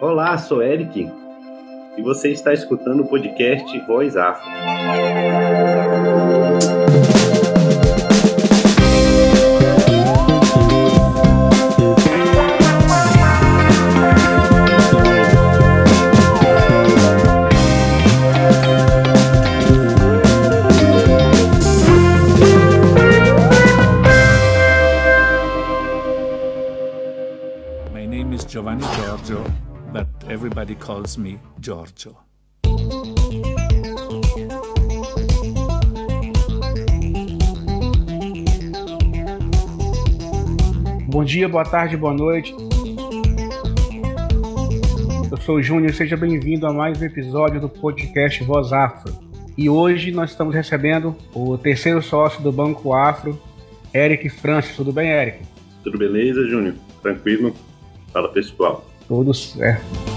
Olá, sou Eric e você está escutando o podcast Voz Afro. Everybody calls me Giorgio. Bom dia, boa tarde, boa noite. Eu sou o Júnior, seja bem-vindo a mais um episódio do podcast Voz Afro. E hoje nós estamos recebendo o terceiro sócio do Banco Afro, Eric Francis. Tudo bem, Eric? Tudo beleza, Júnior? Tranquilo? Fala pessoal. Tudo certo.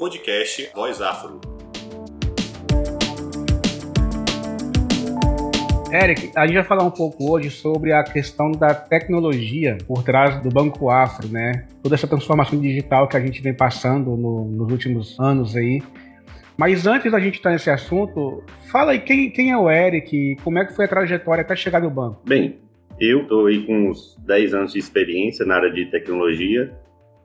Podcast Voz Afro. Eric, a gente vai falar um pouco hoje sobre a questão da tecnologia por trás do Banco Afro, né? Toda essa transformação digital que a gente vem passando no, nos últimos anos aí. Mas antes da gente estar nesse assunto, fala aí quem, quem é o Eric e como é que foi a trajetória até chegar no banco? Bem, eu estou aí com uns 10 anos de experiência na área de tecnologia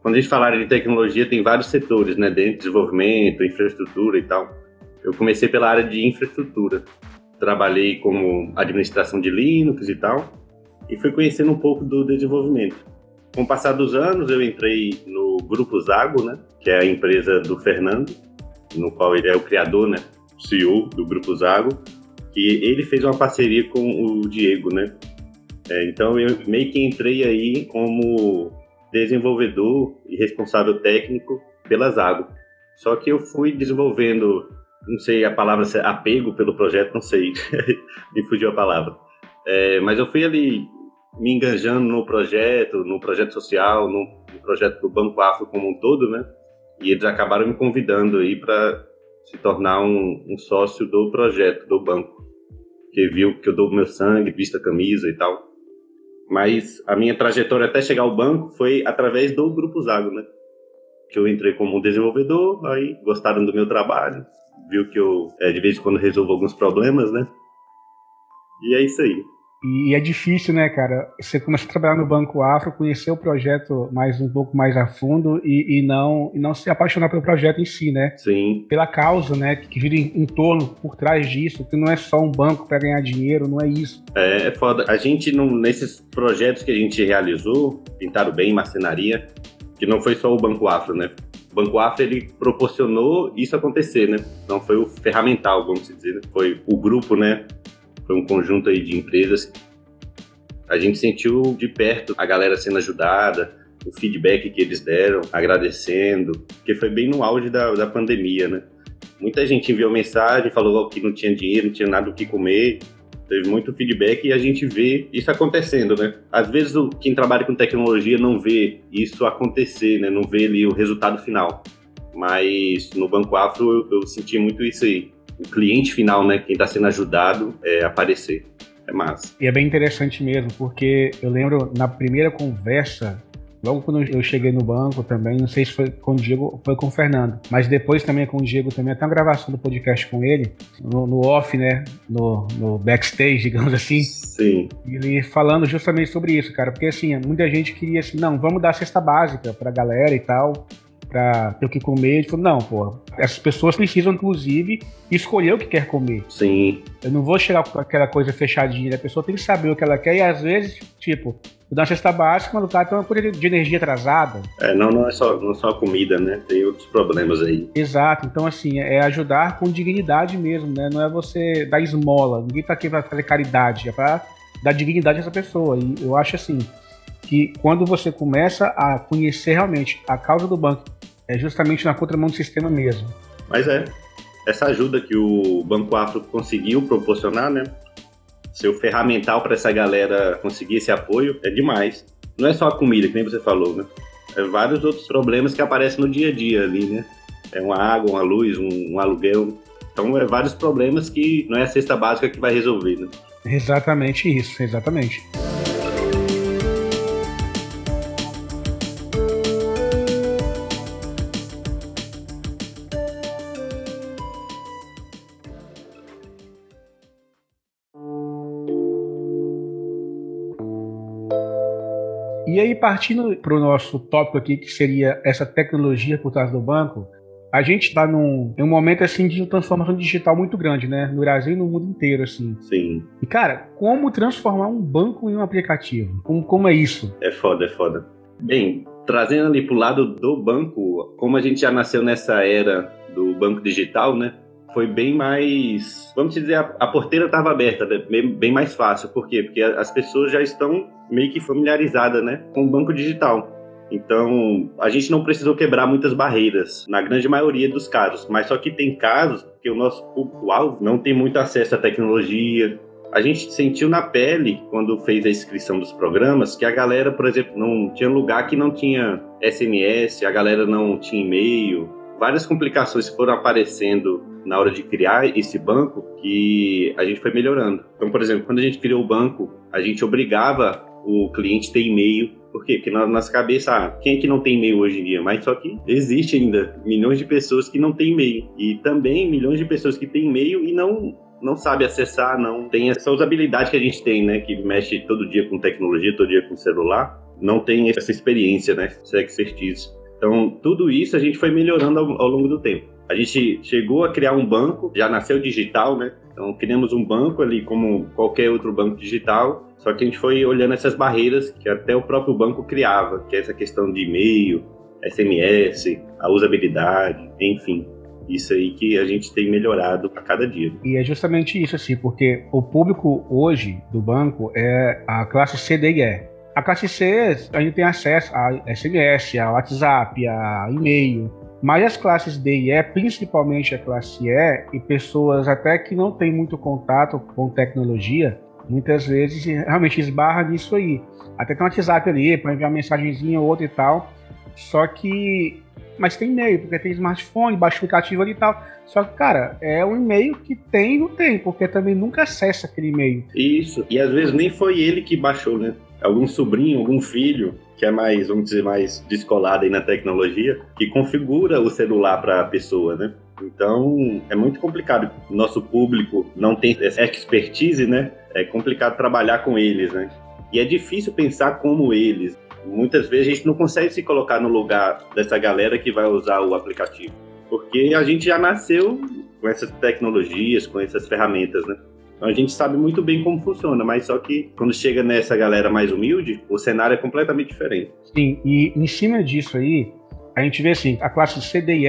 quando a gente fala de tecnologia, tem vários setores, né? Dentro de desenvolvimento, infraestrutura e tal. Eu comecei pela área de infraestrutura. Trabalhei como administração de Linux e tal. E fui conhecendo um pouco do desenvolvimento. Com o passar dos anos, eu entrei no Grupo Zago, né? Que é a empresa do Fernando, no qual ele é o criador, né? CEO do Grupo Zago. E ele fez uma parceria com o Diego, né? É, então eu meio que entrei aí como desenvolvedor e responsável técnico pelas águas. Só que eu fui desenvolvendo, não sei a palavra, apego pelo projeto, não sei, me fugiu a palavra. É, mas eu fui ali me enganjando no projeto, no projeto social, no, no projeto do Banco Afro como um todo, né? E eles acabaram me convidando aí para se tornar um, um, sócio do projeto do banco, que viu que eu dou meu sangue, vista camisa e tal. Mas a minha trajetória até chegar ao banco foi através do Grupo Zago, né? Que eu entrei como desenvolvedor, aí gostaram do meu trabalho, viu que eu é, de vez em quando resolvo alguns problemas, né? E é isso aí. E é difícil, né, cara? Você começa a trabalhar no Banco Afro, conhecer o projeto mais um pouco mais a fundo e, e não e não se apaixonar pelo projeto em si, né? Sim. Pela causa, né, que gira em, em torno, por trás disso, que não é só um banco para ganhar dinheiro, não é isso. É, é foda. A gente, não, nesses projetos que a gente realizou, Pintaram Bem, Marcenaria, que não foi só o Banco Afro, né? O Banco Afro, ele proporcionou isso acontecer, né? Não foi o ferramental, vamos dizer, né? Foi o grupo, né? Foi um conjunto aí de empresas. A gente sentiu de perto a galera sendo ajudada, o feedback que eles deram, agradecendo, porque foi bem no auge da, da pandemia, né? Muita gente enviou mensagem, falou que não tinha dinheiro, não tinha nada o que comer, teve muito feedback e a gente vê isso acontecendo, né? Às vezes o, quem trabalha com tecnologia não vê isso acontecer, né? Não vê ali o resultado final. Mas no Banco Afro eu, eu senti muito isso aí o cliente final, né, quem está sendo ajudado, é, aparecer. É massa. E é bem interessante mesmo, porque eu lembro na primeira conversa Logo quando eu cheguei no banco também, não sei se foi com o Diego foi com o Fernando, mas depois também com o Diego também, até uma gravação do podcast com ele, no, no off, né? No, no, backstage, digamos assim. Sim. Ele falando justamente sobre isso, cara, porque assim, muita gente queria assim, não, vamos dar cesta básica pra galera e tal para ter o que comer. Ele falou, não, pô, essas pessoas precisam, inclusive, escolher o que quer comer. Sim. Eu não vou chegar com aquela coisa fechadinha, a pessoa tem que saber o que ela quer e às vezes, tipo, dar uma cesta básica, mas o cara tem uma coisa de energia atrasada. É, não, não é só, não é só a comida, né? Tem outros problemas aí. Exato, então assim, é ajudar com dignidade mesmo, né? Não é você dar esmola, ninguém tá aqui pra fazer caridade, é pra dar dignidade a essa pessoa. E eu acho assim, que quando você começa a conhecer realmente a causa do banco, é justamente na contramão do sistema mesmo. Mas é, essa ajuda que o Banco Afro conseguiu proporcionar, né? Seu ferramental para essa galera conseguir esse apoio é demais. Não é só a comida, que nem você falou, né? É vários outros problemas que aparecem no dia a dia ali, né? É uma água, uma luz, um, um aluguel. Então, é vários problemas que não é a cesta básica que vai resolver, né? Exatamente isso, exatamente. Partindo para o nosso tópico aqui, que seria essa tecnologia por trás do banco, a gente está num, em um momento assim de transformação digital muito grande, né? No Brasil e no mundo inteiro, assim. Sim. E, cara, como transformar um banco em um aplicativo? Como, como é isso? É foda, é foda. Bem, trazendo ali pro lado do banco, como a gente já nasceu nessa era do banco digital, né? Foi bem mais. Vamos dizer, a, a porteira estava aberta, né? bem, bem mais fácil. Por quê? Porque as pessoas já estão meio que familiarizadas né, com o banco digital. Então, a gente não precisou quebrar muitas barreiras, na grande maioria dos casos. Mas só que tem casos que o nosso público-alvo não tem muito acesso à tecnologia. A gente sentiu na pele, quando fez a inscrição dos programas, que a galera, por exemplo, não tinha lugar que não tinha SMS, a galera não tinha e-mail. Várias complicações foram aparecendo na hora de criar esse banco que a gente foi melhorando. Então, por exemplo, quando a gente criou o banco, a gente obrigava o cliente ter e-mail por quê? Porque na nossa cabeça, ah, quem é que não tem e-mail hoje em dia? Mas só que existe ainda milhões de pessoas que não têm e-mail. E também milhões de pessoas que têm e-mail e não não sabe acessar, não tem essa usabilidade que a gente tem, né? Que mexe todo dia com tecnologia, todo dia com celular. Não tem essa experiência, né? Essa expertise. Então, tudo isso a gente foi melhorando ao, ao longo do tempo. A gente chegou a criar um banco, já nasceu digital, né? Então criamos um banco ali como qualquer outro banco digital, só que a gente foi olhando essas barreiras que até o próprio banco criava, que é essa questão de e-mail, SMS, a usabilidade, enfim. Isso aí que a gente tem melhorado a cada dia. E é justamente isso, assim, porque o público hoje do banco é a classe C, D e E. A classe C, a gente tem acesso a SMS, a WhatsApp, a e-mail, mas as classes D e E, principalmente a classe E, e pessoas até que não têm muito contato com tecnologia, muitas vezes realmente esbarra nisso aí. Até tem um WhatsApp ali para enviar uma mensagenzinha ou outra e tal. Só que. Mas tem e-mail, porque tem smartphone, baixa o aplicativo ali e tal. Só que, cara, é um e-mail que tem e não tem, porque também nunca acessa aquele e-mail. Isso, e às vezes nem foi ele que baixou, né? Algum sobrinho, algum filho que é mais, vamos dizer, mais descolada aí na tecnologia, que configura o celular para a pessoa, né? Então, é muito complicado. Nosso público não tem essa expertise, né? É complicado trabalhar com eles, né? E é difícil pensar como eles. Muitas vezes a gente não consegue se colocar no lugar dessa galera que vai usar o aplicativo. Porque a gente já nasceu com essas tecnologias, com essas ferramentas, né? A gente sabe muito bem como funciona, mas só que quando chega nessa galera mais humilde, o cenário é completamente diferente. Sim, e em cima disso aí, a gente vê assim, a classe CDE,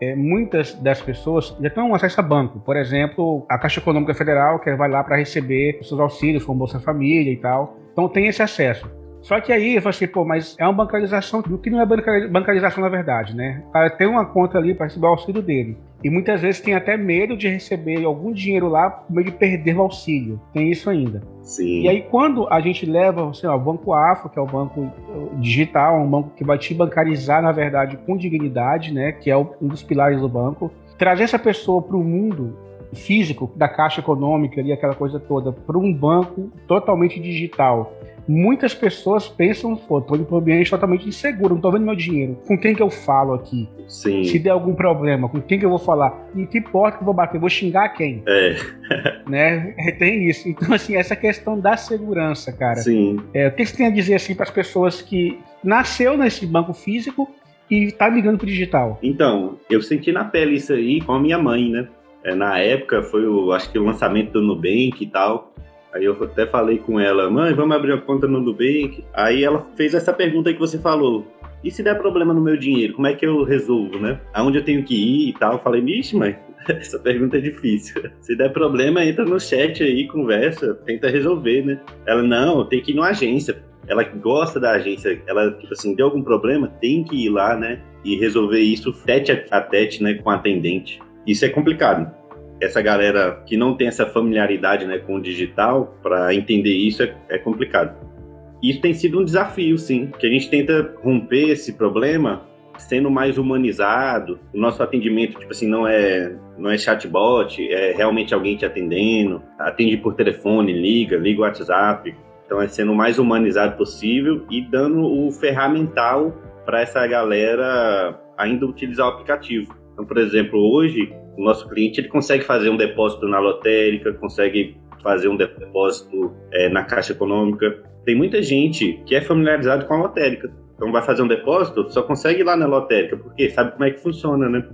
é, muitas das pessoas já têm acesso a banco. Por exemplo, a Caixa Econômica Federal, que vai lá para receber seus auxílios com Bolsa Família e tal. Então tem esse acesso. Só que aí eu falei assim, pô, mas é uma bancarização do que não é bancarização na verdade, né? O cara tem uma conta ali para receber o auxílio dele. E muitas vezes tem até medo de receber algum dinheiro lá por medo de perder o auxílio. Tem isso ainda. Sim. E aí, quando a gente leva sei lá, o Banco Afro, que é o banco digital, um banco que vai te bancarizar, na verdade, com dignidade, né? Que é um dos pilares do banco, trazer essa pessoa para o mundo físico da caixa econômica e aquela coisa toda para um banco totalmente digital muitas pessoas pensam, pô, tô indo para um ambiente totalmente inseguro, não tô vendo meu dinheiro. Com quem que eu falo aqui? Sim. Se der algum problema, com quem que eu vou falar? Em que porta que eu vou bater? Vou xingar quem? É. né? Tem isso. Então, assim, essa questão da segurança, cara. Sim. É, o que você tem a dizer, assim, para as pessoas que nasceu nesse banco físico e tá migrando pro digital? Então, eu senti na pele isso aí com a minha mãe, né? É, na época foi o, acho que o lançamento do Nubank e tal. Aí eu até falei com ela, mãe, vamos abrir uma conta no Nubank. Aí ela fez essa pergunta que você falou. E se der problema no meu dinheiro, como é que eu resolvo, né? Aonde eu tenho que ir e tal? Eu falei, vixe, mãe, essa pergunta é difícil. Se der problema, entra no chat aí, conversa, tenta resolver, né? Ela, não, tem que ir numa agência. ela gosta da agência, ela, tipo assim, deu algum problema, tem que ir lá, né? E resolver isso tete a tete, né, com a atendente. Isso é complicado. Essa galera que não tem essa familiaridade, né, com o digital, para entender isso é, é complicado. Isso tem sido um desafio, sim, que a gente tenta romper esse problema sendo mais humanizado. O nosso atendimento, tipo assim, não é não é chatbot, é realmente alguém te atendendo, atende por telefone, liga, liga o WhatsApp. Então é sendo o mais humanizado possível e dando o ferramental para essa galera ainda utilizar o aplicativo. Então, por exemplo, hoje o nosso cliente ele consegue fazer um depósito na lotérica, consegue fazer um depósito é, na caixa econômica. Tem muita gente que é familiarizado com a lotérica. Então vai fazer um depósito, só consegue ir lá na lotérica, porque sabe como é que funciona, né?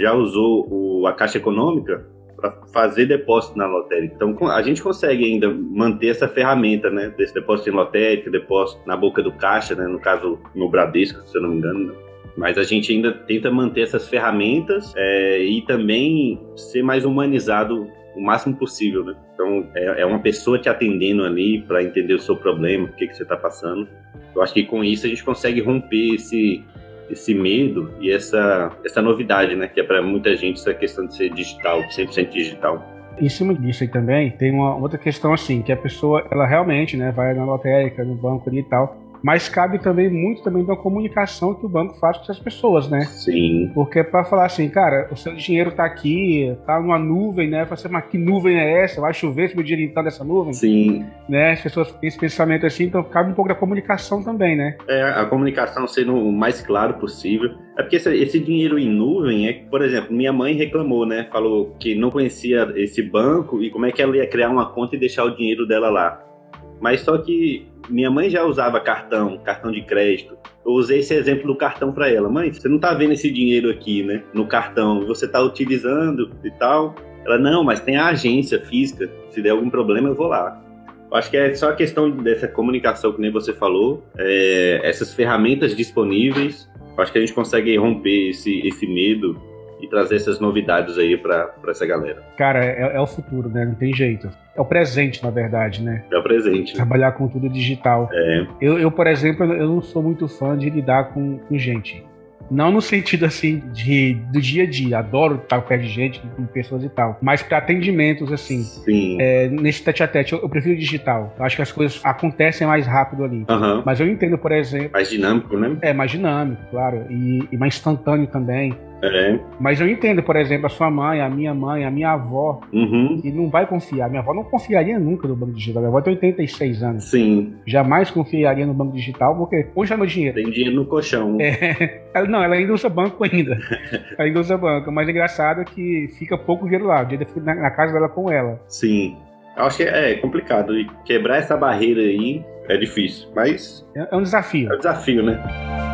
Já usou o, a caixa econômica, para fazer depósito na lotérica. Então a gente consegue ainda manter essa ferramenta, né, desse depósito em lotérica, depósito na boca do caixa, né, no caso no Bradesco, se eu não me engano. Né? Mas a gente ainda tenta manter essas ferramentas é, e também ser mais humanizado o máximo possível, né? Então é, é uma pessoa te atendendo ali para entender o seu problema, o que que você está passando. Eu acho que com isso a gente consegue romper esse esse medo e essa, essa novidade, né? Que é para muita gente essa questão de ser digital, 100% digital. Em cima disso aí também, tem uma outra questão assim, que a pessoa, ela realmente, né, vai na lotérica, no banco ali e tal, mas cabe também muito também da comunicação que o banco faz com essas pessoas, né? Sim. Porque é para falar assim, cara, o seu dinheiro tá aqui, tá numa nuvem, né? Você, mas que nuvem é essa? Vai chover se meu dinheiro entrar nessa nuvem? Sim. Né? As pessoas têm esse pensamento assim, então cabe um pouco da comunicação também, né? É, a comunicação sendo o mais claro possível. É porque esse, esse dinheiro em nuvem é, por exemplo, minha mãe reclamou, né? Falou que não conhecia esse banco e como é que ela ia criar uma conta e deixar o dinheiro dela lá. Mas só que minha mãe já usava cartão, cartão de crédito. Eu usei esse exemplo do cartão para ela. Mãe, você não tá vendo esse dinheiro aqui, né? No cartão. Você tá utilizando e tal. Ela, não, mas tem a agência física. Se der algum problema, eu vou lá. Eu acho que é só a questão dessa comunicação, que nem você falou. É, essas ferramentas disponíveis. Eu acho que a gente consegue romper esse, esse medo e trazer essas novidades aí para essa galera. Cara, é, é, o futuro, né? Não tem jeito. É o presente, na verdade, né? É o presente. Trabalhar com tudo digital. É. Eu, eu, por exemplo, eu não sou muito fã de lidar com, com gente. Não no sentido assim de do dia a dia, adoro estar perto de gente, com pessoas e tal. Mas para atendimentos, assim, Sim. É, nesse tete a tete, eu, eu, prefiro digital. Eu acho que as coisas acontecem mais rápido ali. Uhum. Mas eu entendo, por exemplo. Mais dinâmico, né? É, mais dinâmico, claro. E, e mais instantâneo também. É. Mas eu entendo, por exemplo, a sua mãe, a minha mãe, a minha avó, uhum. que não vai confiar. Minha avó não confiaria nunca no banco digital. Minha avó tem 86 anos. Sim. Jamais confiaria no banco digital, porque onde é meu dinheiro? Tem dinheiro no colchão. É. Não, ela ainda usa banco ainda. ela ainda usa banco. Mas é engraçado que fica pouco dinheiro lá. O dinheiro fica na casa dela com ela. Sim. Eu acho que é complicado. E quebrar essa barreira aí é difícil. Mas. É, é um desafio. É um desafio, né?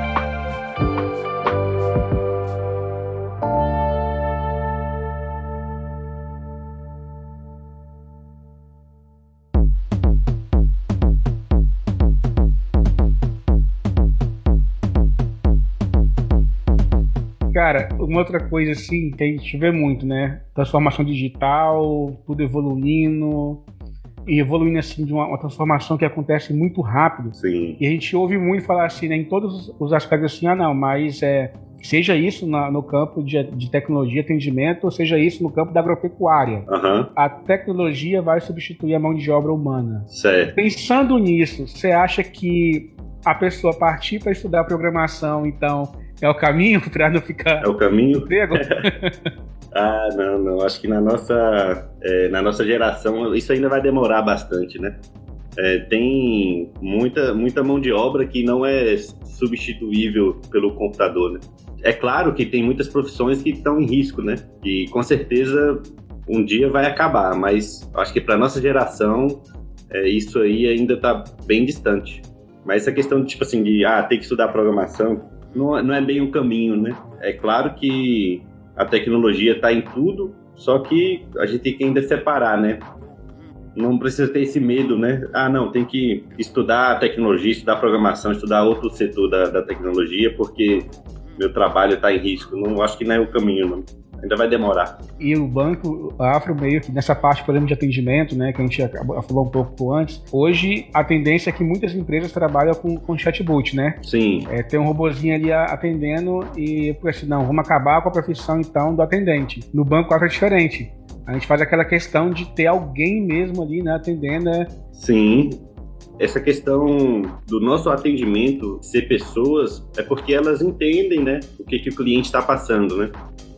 Cara, uma outra coisa assim que a gente vê muito, né? Transformação digital, tudo evoluindo. E evoluindo assim de uma, uma transformação que acontece muito rápido. Sim. E a gente ouve muito falar assim, né? Em todos os aspectos assim, ah não, mas é, seja isso na, no campo de, de, tecnologia, atendimento, ou seja isso no campo da agropecuária. Uhum. A tecnologia vai substituir a mão de obra humana. Certo. Pensando nisso, você acha que a pessoa partir para estudar programação, então, é o caminho para não ficar. É o caminho? Ah, não, não. Acho que na nossa, é, na nossa geração isso ainda vai demorar bastante, né? É, tem muita, muita mão de obra que não é substituível pelo computador, né? É claro que tem muitas profissões que estão em risco, né? E com certeza um dia vai acabar, mas acho que para nossa geração é, isso aí ainda está bem distante. Mas essa questão de tipo assim de ah, ter que estudar programação, não, não é bem o caminho, né? É claro que a tecnologia está em tudo, só que a gente tem que ainda separar, né? Não precisa ter esse medo, né? Ah, não, tem que estudar tecnologia, estudar programação, estudar outro setor da, da tecnologia, porque meu trabalho está em risco. Não acho que não é o caminho, não. Ainda vai demorar. E o banco Afro meio que nessa parte, por exemplo, de atendimento, né, que a gente falou um pouco antes, hoje a tendência é que muitas empresas trabalham com, com chatbot, né? Sim. É, tem um robozinho ali atendendo e, assim, não, vamos acabar com a profissão então do atendente. No banco Afro é diferente. A gente faz aquela questão de ter alguém mesmo ali, né, atendendo. Né? Sim, essa questão do nosso atendimento ser pessoas é porque elas entendem, né, o que, que o cliente está passando, né?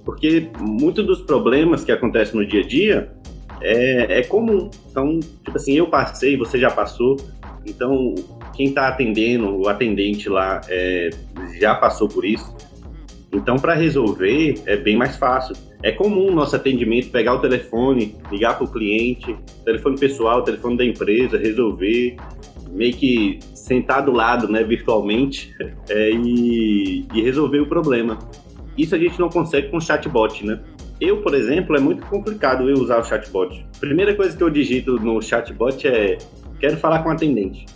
Porque muitos dos problemas que acontecem no dia a dia é, é comum. Então, tipo assim, eu passei, você já passou. Então, quem está atendendo, o atendente lá, é, já passou por isso. Então, para resolver, é bem mais fácil. É comum o nosso atendimento pegar o telefone, ligar para o cliente, telefone pessoal, telefone da empresa, resolver, meio que sentar do lado, né, virtualmente, é, e, e resolver o problema. Isso a gente não consegue com chatbot, né? Eu, por exemplo, é muito complicado eu usar o chatbot. Primeira coisa que eu digito no chatbot é quero falar com o atendente.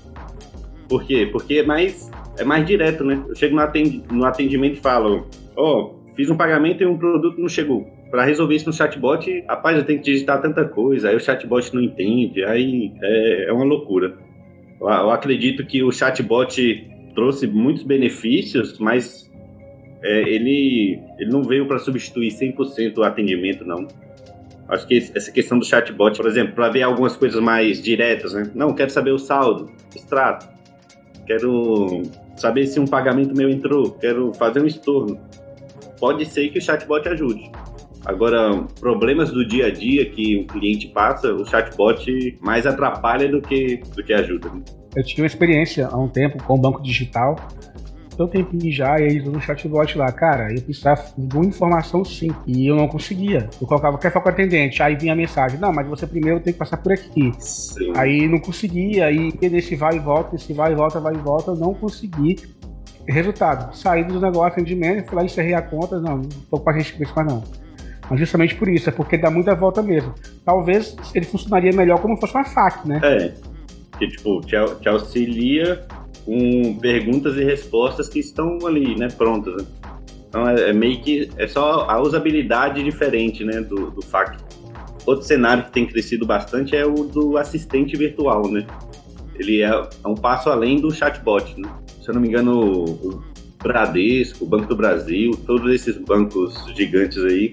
Por quê? Porque é mais, é mais direto, né? Eu chego no atendimento e falo, ó, oh, fiz um pagamento e um produto não chegou. Para resolver isso no chatbot, rapaz, eu tenho que digitar tanta coisa, aí o chatbot não entende, aí é, é uma loucura. Eu acredito que o chatbot trouxe muitos benefícios, mas é, ele, ele não veio para substituir 100% o atendimento, não. Acho que essa questão do chatbot, por exemplo, para ver algumas coisas mais diretas, né? Não, quero saber o saldo, extrato. Quero saber se um pagamento meu entrou, quero fazer um estorno. Pode ser que o chatbot ajude. Agora, problemas do dia a dia que o cliente passa, o chatbot mais atrapalha do que, do que ajuda. Né? Eu tive uma experiência há um tempo com o banco digital, um tempinho já, e aí no chatbot lá, cara, eu precisava de uma informação sim, e eu não conseguia. Eu colocava, quer falar com o atendente? Aí vinha a mensagem, não, mas você primeiro tem que passar por aqui. Sim. Aí não conseguia, aí nesse vai e volta, esse vai e volta, vai e volta, eu não consegui. Resultado, saí do negócio, atendimento, fui lá, encerrei a conta, não, não tô com a gente isso mais não. Mas justamente por isso, é porque dá muita volta mesmo. Talvez ele funcionaria melhor como fosse uma FAQ, né? É. Que, tipo, te, te auxilia com perguntas e respostas que estão ali, né, prontas. Né? Então é, é, meio que é só a usabilidade diferente, né, do, do FAQ. Outro cenário que tem crescido bastante é o do assistente virtual, né? Ele é, é um passo além do chatbot, né? Se eu não me engano, o Bradesco, o Banco do Brasil, todos esses bancos gigantes aí,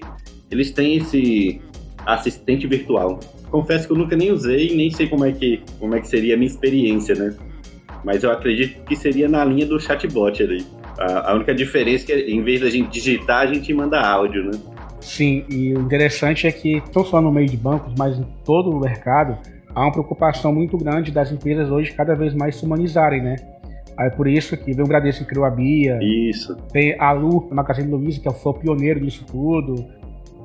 eles têm esse assistente virtual. Confesso que eu nunca nem usei nem sei como é que, como é que seria a minha experiência, né? Mas eu acredito que seria na linha do chatbot ali. A, a única diferença é que em vez da gente digitar, a gente manda áudio, né? Sim, e o interessante é que, não só no meio de bancos, mas em todo o mercado, há uma preocupação muito grande das empresas hoje cada vez mais se humanizarem, né? Aí por isso que vem o Bradesco que criou a Bia. Isso. Tem a Lu, a Magazine Luiza, que foi o pioneiro disso tudo.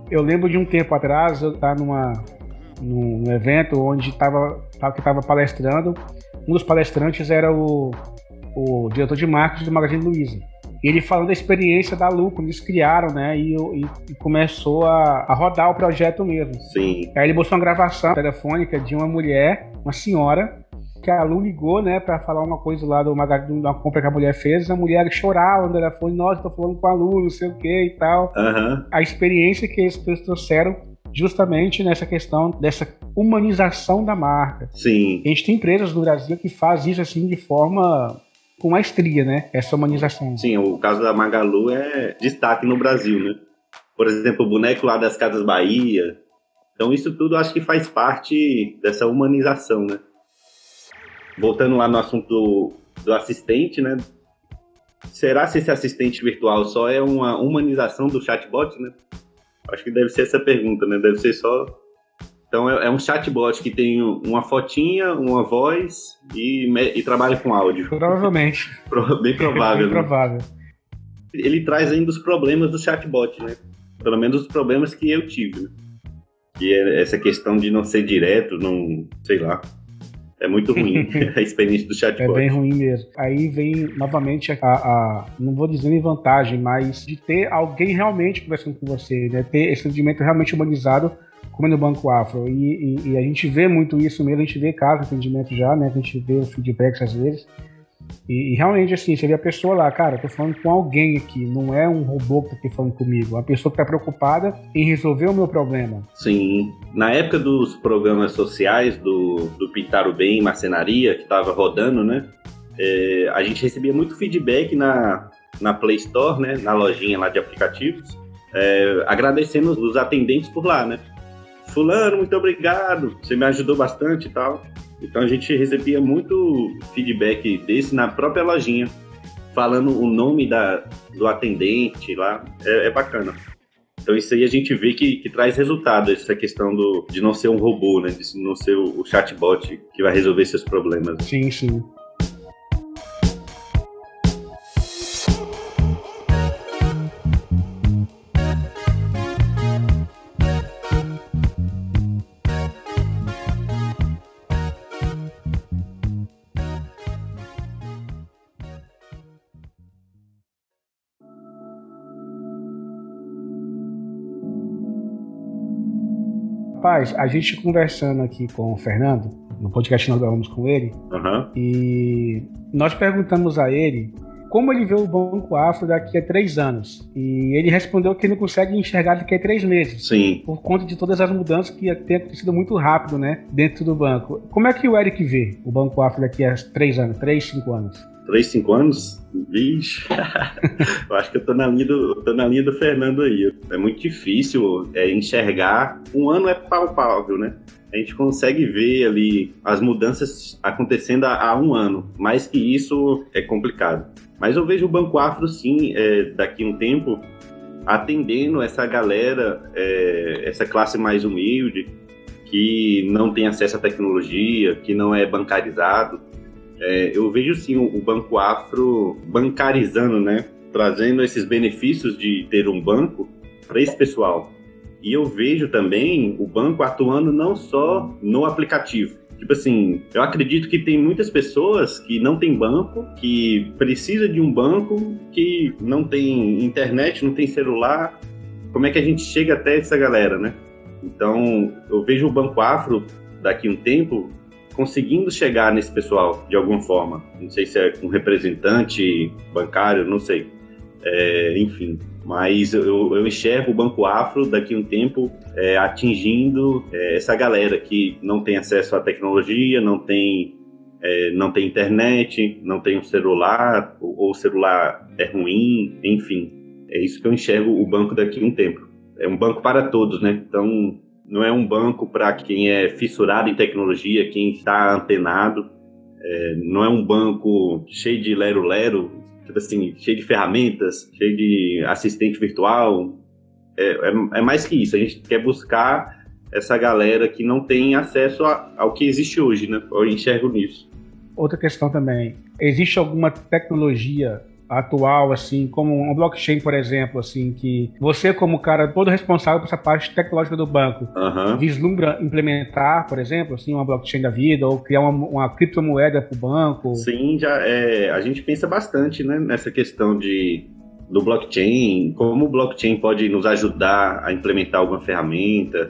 Eu lembro de um tempo atrás, eu estava numa, num, num evento onde estava que estava palestrando. Um dos palestrantes era o, o diretor de marketing do Magazine Luiza. Ele falando da experiência da Lu, quando eles criaram, né? E, e, e começou a, a, rodar o projeto mesmo. Sim. Aí ele mostrou uma gravação telefônica de uma mulher, uma senhora, que a Lu ligou, né, para falar uma coisa lá do magazine, uma compra que a mulher fez, a mulher chorava no telefone, nossa, tô falando com a Lu, não sei o que e tal. Uhum. A experiência que eles trouxeram justamente nessa questão dessa humanização da marca. Sim. A gente tem empresas no Brasil que fazem isso assim de forma com maestria, né? Essa humanização. Sim, o caso da Magalu é destaque no Brasil, né? Por exemplo, o boneco lá das Casas Bahia. Então isso tudo acho que faz parte dessa humanização, né? voltando lá no assunto do, do assistente, né? Será se esse assistente virtual só é uma humanização do chatbot, né? Acho que deve ser essa pergunta, né? Deve ser só. Então é, é um chatbot que tem uma fotinha, uma voz e, e trabalha com áudio. Provavelmente. Bem provável. Bem né? provável. Ele traz ainda os problemas do chatbot, né? Pelo menos os problemas que eu tive. Né? Que é essa questão de não ser direto, não, sei lá, é muito ruim a experiência do chatbot. É bem ruim mesmo. Aí vem novamente a, a, não vou dizer em vantagem, mas de ter alguém realmente conversando com você, né? Ter esse atendimento realmente humanizado, como no Banco Afro. E, e, e, a gente vê muito isso mesmo, a gente vê casos de atendimento já, né? A gente vê os feedbacks às vezes. E, e, realmente, assim, você vê a pessoa lá, cara, eu tô falando com alguém aqui, não é um robô que tá aqui falando comigo, é uma pessoa que tá preocupada em resolver o meu problema. Sim. Na época dos programas sociais do, do Pintar o Bem, Marcenaria, que tava rodando, né? É, a gente recebia muito feedback na, na Play Store, né? Na lojinha lá de aplicativos, é, agradecendo os atendentes por lá, né? Fulano, muito obrigado, você me ajudou bastante e tal. Então a gente recebia muito feedback desse na própria lojinha, falando o nome da, do atendente lá. É, é bacana. Então isso aí a gente vê que, que, traz resultado, essa questão do, de não ser um robô, né? De não ser o, o chatbot que vai resolver seus problemas. Sim, sim. Rapaz, a gente conversando aqui com o Fernando, no podcast nós gravamos com ele, uhum. e nós perguntamos a ele como ele vê o Banco Afro daqui a três anos. E ele respondeu que não consegue enxergar daqui a três meses. Sim. Por conta de todas as mudanças que têm acontecido muito rápido, né? Dentro do banco. Como é que o Eric vê o Banco Afro daqui a três anos, três, cinco anos? Três, cinco anos? Vixe, eu acho que eu tô na linha do, tô na linha do Fernando aí. É muito difícil é, enxergar. Um ano é palpável, né? A gente consegue ver ali as mudanças acontecendo há, há um ano. Mais que isso é complicado. Mas eu vejo o Banco Afro, sim, é, daqui a um tempo, atendendo essa galera, é, essa classe mais humilde, que não tem acesso à tecnologia, que não é bancarizado é, eu vejo sim o, Banco Afro bancarizando, né? Trazendo esses benefícios de ter um banco para esse pessoal. E eu vejo também o banco atuando não só no aplicativo. Tipo assim, eu acredito que tem muitas pessoas que não tem banco, que precisa de um banco, que não tem internet, não tem celular. Como é que a gente chega até essa galera, né? Então, eu vejo o Banco Afro daqui a um tempo conseguindo chegar nesse pessoal de alguma forma. Não sei se é um representante bancário, não sei. É, enfim, mas eu, eu, enxergo o Banco Afro daqui a um tempo é, atingindo é, essa galera que não tem acesso à tecnologia, não tem, é, não tem internet, não tem um celular, ou o celular é ruim, enfim. É isso que eu enxergo o banco daqui a um tempo. É um banco para todos, né? Então, não é um banco para quem é fissurado em tecnologia, quem está antenado. É, não é um banco cheio de lero-lero, tipo assim, cheio de ferramentas, cheio de assistente virtual. É, é, é, mais que isso. A gente quer buscar essa galera que não tem acesso a, ao que existe hoje, né? Eu enxergo nisso. Outra questão também. Existe alguma tecnologia atual, assim, como um blockchain, por exemplo, assim, que você, como cara todo responsável por essa parte tecnológica do banco, uhum. vislumbra implementar, por exemplo, assim, uma blockchain da vida, ou criar uma, uma criptomoeda para o banco? Sim, já é, a gente pensa bastante, né, nessa questão de do blockchain, como o blockchain pode nos ajudar a implementar alguma ferramenta,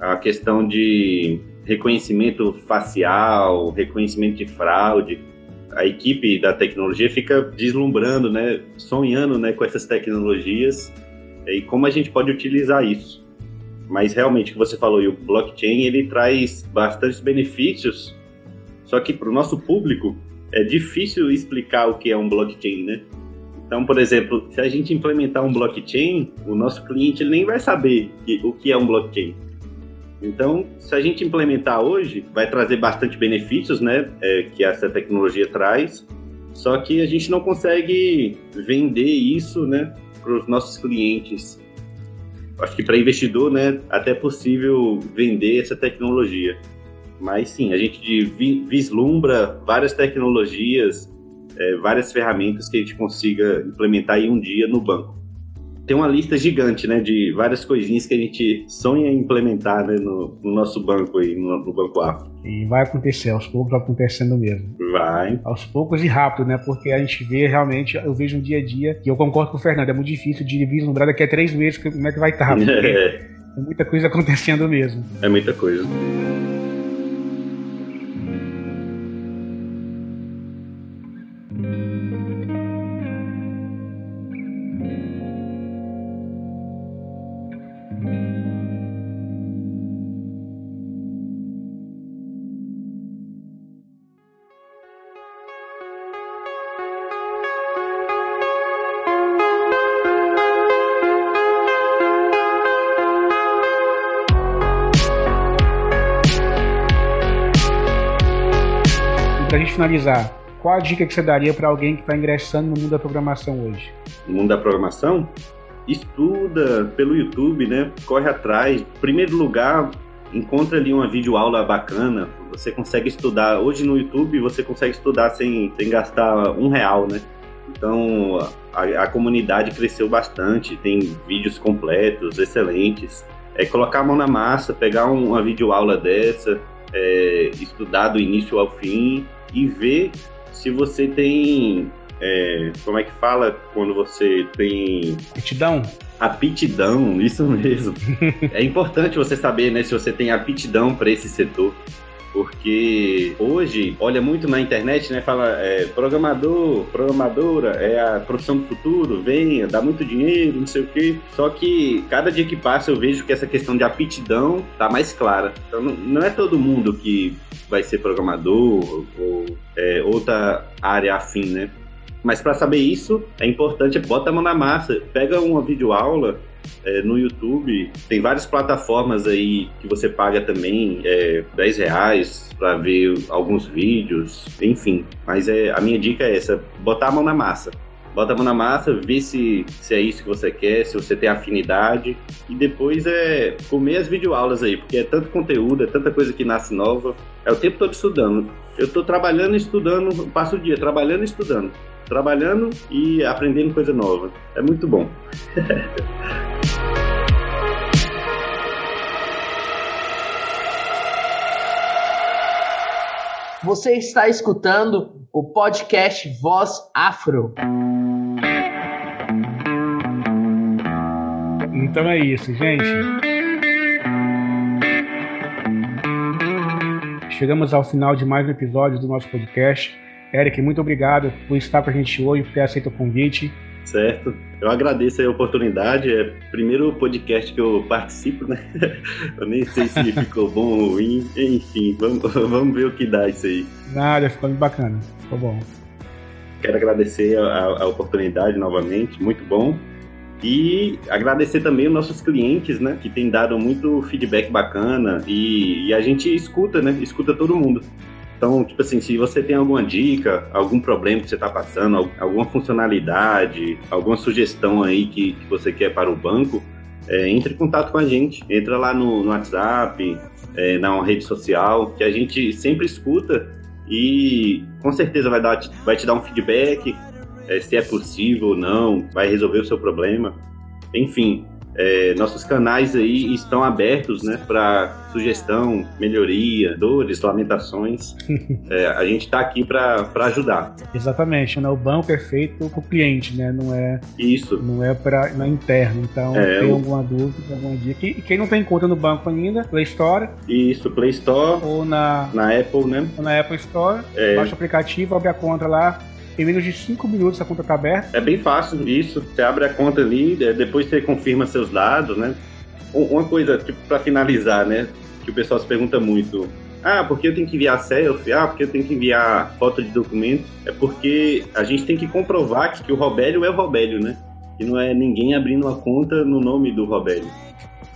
a questão de reconhecimento facial, reconhecimento de fraude a equipe da tecnologia fica deslumbrando, né, sonhando, né, com essas tecnologias e como a gente pode utilizar isso. Mas realmente, o que você falou, o blockchain ele traz bastantes benefícios, só que para o nosso público é difícil explicar o que é um blockchain, né? Então, por exemplo, se a gente implementar um blockchain, o nosso cliente nem vai saber o que é um blockchain. Então, se a gente implementar hoje, vai trazer bastante benefícios, né, é, que essa tecnologia traz. Só que a gente não consegue vender isso, né, para os nossos clientes. Acho que para investidor, né, até é possível vender essa tecnologia. Mas sim, a gente vislumbra várias tecnologias, é, várias ferramentas que a gente consiga implementar em um dia no banco tem uma lista gigante, né, de várias coisinhas que a gente sonha em implementar né, no, no nosso banco aí, no, no, Banco Afro. E vai acontecer, aos poucos vai acontecendo mesmo. Vai. Aos poucos e rápido, né, porque a gente vê realmente, eu vejo um dia a dia, e eu concordo com o Fernando, é muito difícil de vislumbrar daqui a três meses como é que vai estar, é. muita coisa acontecendo mesmo. É muita coisa. Para a gente finalizar, qual a dica que você daria para alguém que está ingressando no mundo da programação hoje? No mundo da programação? Estuda pelo YouTube, né? Corre atrás. Em primeiro lugar, encontra ali uma videoaula bacana. Você consegue estudar. Hoje no YouTube você consegue estudar sem, sem gastar um real, né? Então a, a comunidade cresceu bastante, tem vídeos completos, excelentes. É colocar a mão na massa, pegar um, uma videoaula dessa, é, estudar do início ao fim e ver se você tem. É, como é que fala quando você tem. Aptidão? Aptidão, isso mesmo. é importante você saber né, se você tem aptidão para esse setor porque hoje olha muito na internet, né? Fala é, programador, programadora é a profissão do futuro, venha, dá muito dinheiro, não sei o quê. Só que cada dia que passa eu vejo que essa questão de aptidão tá mais clara. Então não, é todo mundo que vai ser programador ou é, outra área afim, né? Mas para saber isso, é importante, bota a mão na massa, pega uma videoaula é, no YouTube. Tem várias plataformas aí que você paga também é, 10 reais para ver alguns vídeos, enfim. Mas é, a minha dica é essa: botar a mão na massa. Bota a mão na massa, vê se, se é isso que você quer, se você tem afinidade. E depois é comer as videoaulas aí, porque é tanto conteúdo, é tanta coisa que nasce nova. É o tempo todo estudando. Eu estou trabalhando e estudando, passo o dia trabalhando e estudando trabalhando e aprendendo coisa nova. É muito bom. Você está escutando o podcast Voz Afro. Então é isso, gente. Chegamos ao final de mais um episódio do nosso podcast. Eric, muito obrigado por estar com a gente hoje, por ter aceito o convite. Certo. Eu agradeço a oportunidade. É o primeiro podcast que eu participo, né? Eu nem sei se ficou bom ou ruim. Enfim, vamos, vamos ver o que dá isso aí. Nada, ficou muito bacana. Ficou bom. Quero agradecer a, a oportunidade novamente, muito bom. E agradecer também os nossos clientes, né? Que têm dado muito feedback bacana e, e a gente escuta, né? Escuta todo mundo. Então, tipo assim, se você tem alguma dica, algum problema que você está passando, alguma funcionalidade, alguma sugestão aí que, que você quer para o banco, é, entre em contato com a gente. Entra lá no, no WhatsApp, é, na rede social, que a gente sempre escuta e com certeza vai, dar, vai te dar um feedback, é, se é possível ou não, vai resolver o seu problema. Enfim, é, nossos canais aí estão abertos né, para sugestão, melhoria, dores, lamentações. é, a gente está aqui para ajudar. Exatamente, né? o banco é feito para o cliente, né? não é isso não é para não é interno. Então, é, tem alguma dúvida, alguma dica. E quem não tem conta no banco ainda, Play Store. Isso, Play Store. Ou na, na Apple, né? Ou na Apple Store. É. Baixa o aplicativo, abre a conta lá em menos de 5 minutos a conta está aberta. É bem fácil isso. Você abre a conta ali, é, depois você confirma seus dados, né? Uma coisa, tipo, para finalizar, né? Que o pessoal se pergunta muito. Ah, porque eu tenho que enviar selfie? Ah, porque eu tenho que enviar foto de documento? É porque a gente tem que comprovar que, que o Robélio é o Robélio, né? E não é ninguém abrindo uma conta no nome do Robélio.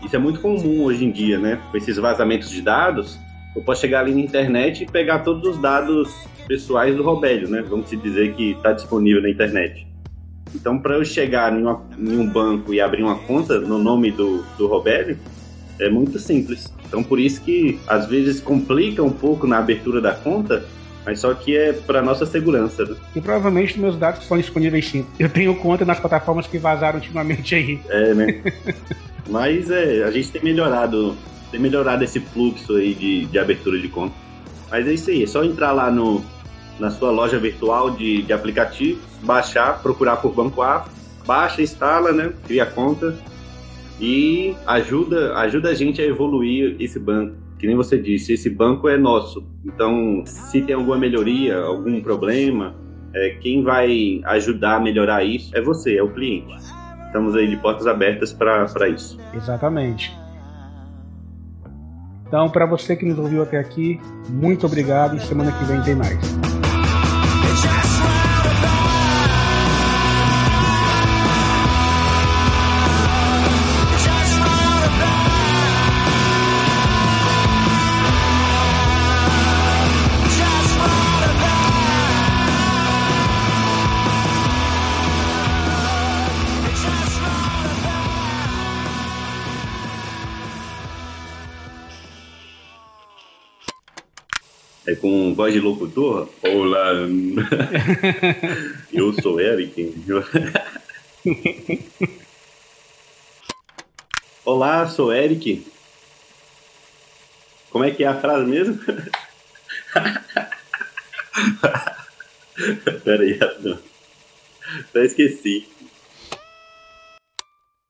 Isso é muito comum hoje em dia, né? Com esses vazamentos de dados, eu posso chegar ali na internet e pegar todos os dados pessoais do Robélio, né? Vamos dizer que está disponível na internet. Então, para eu chegar em, uma, em, um banco e abrir uma conta no nome do, do Robélio, é muito simples. Então, por isso que às vezes complica um pouco na abertura da conta, mas só que é para nossa segurança. Né? E provavelmente meus dados estão disponíveis sim. Eu tenho conta nas plataformas que vazaram ultimamente aí. É, né? mas é, a gente tem melhorado, tem melhorado esse fluxo aí de, de abertura de conta. Mas é isso aí, é só entrar lá no na sua loja virtual de, de aplicativos, baixar, procurar por Banco Afro, baixa, instala, né? Cria conta e ajuda, ajuda a gente a evoluir esse banco. Que nem você disse, esse banco é nosso. Então, se tem alguma melhoria, algum problema, é, quem vai ajudar a melhorar isso é você, é o cliente. Estamos aí de portas abertas para isso. Exatamente. Então, para você que nos ouviu até aqui, muito obrigado e semana que vem tem mais. É com voz de locutor? Olá, eu sou Eric. Olá, sou Eric. Como é que é a frase mesmo? Peraí, até esqueci.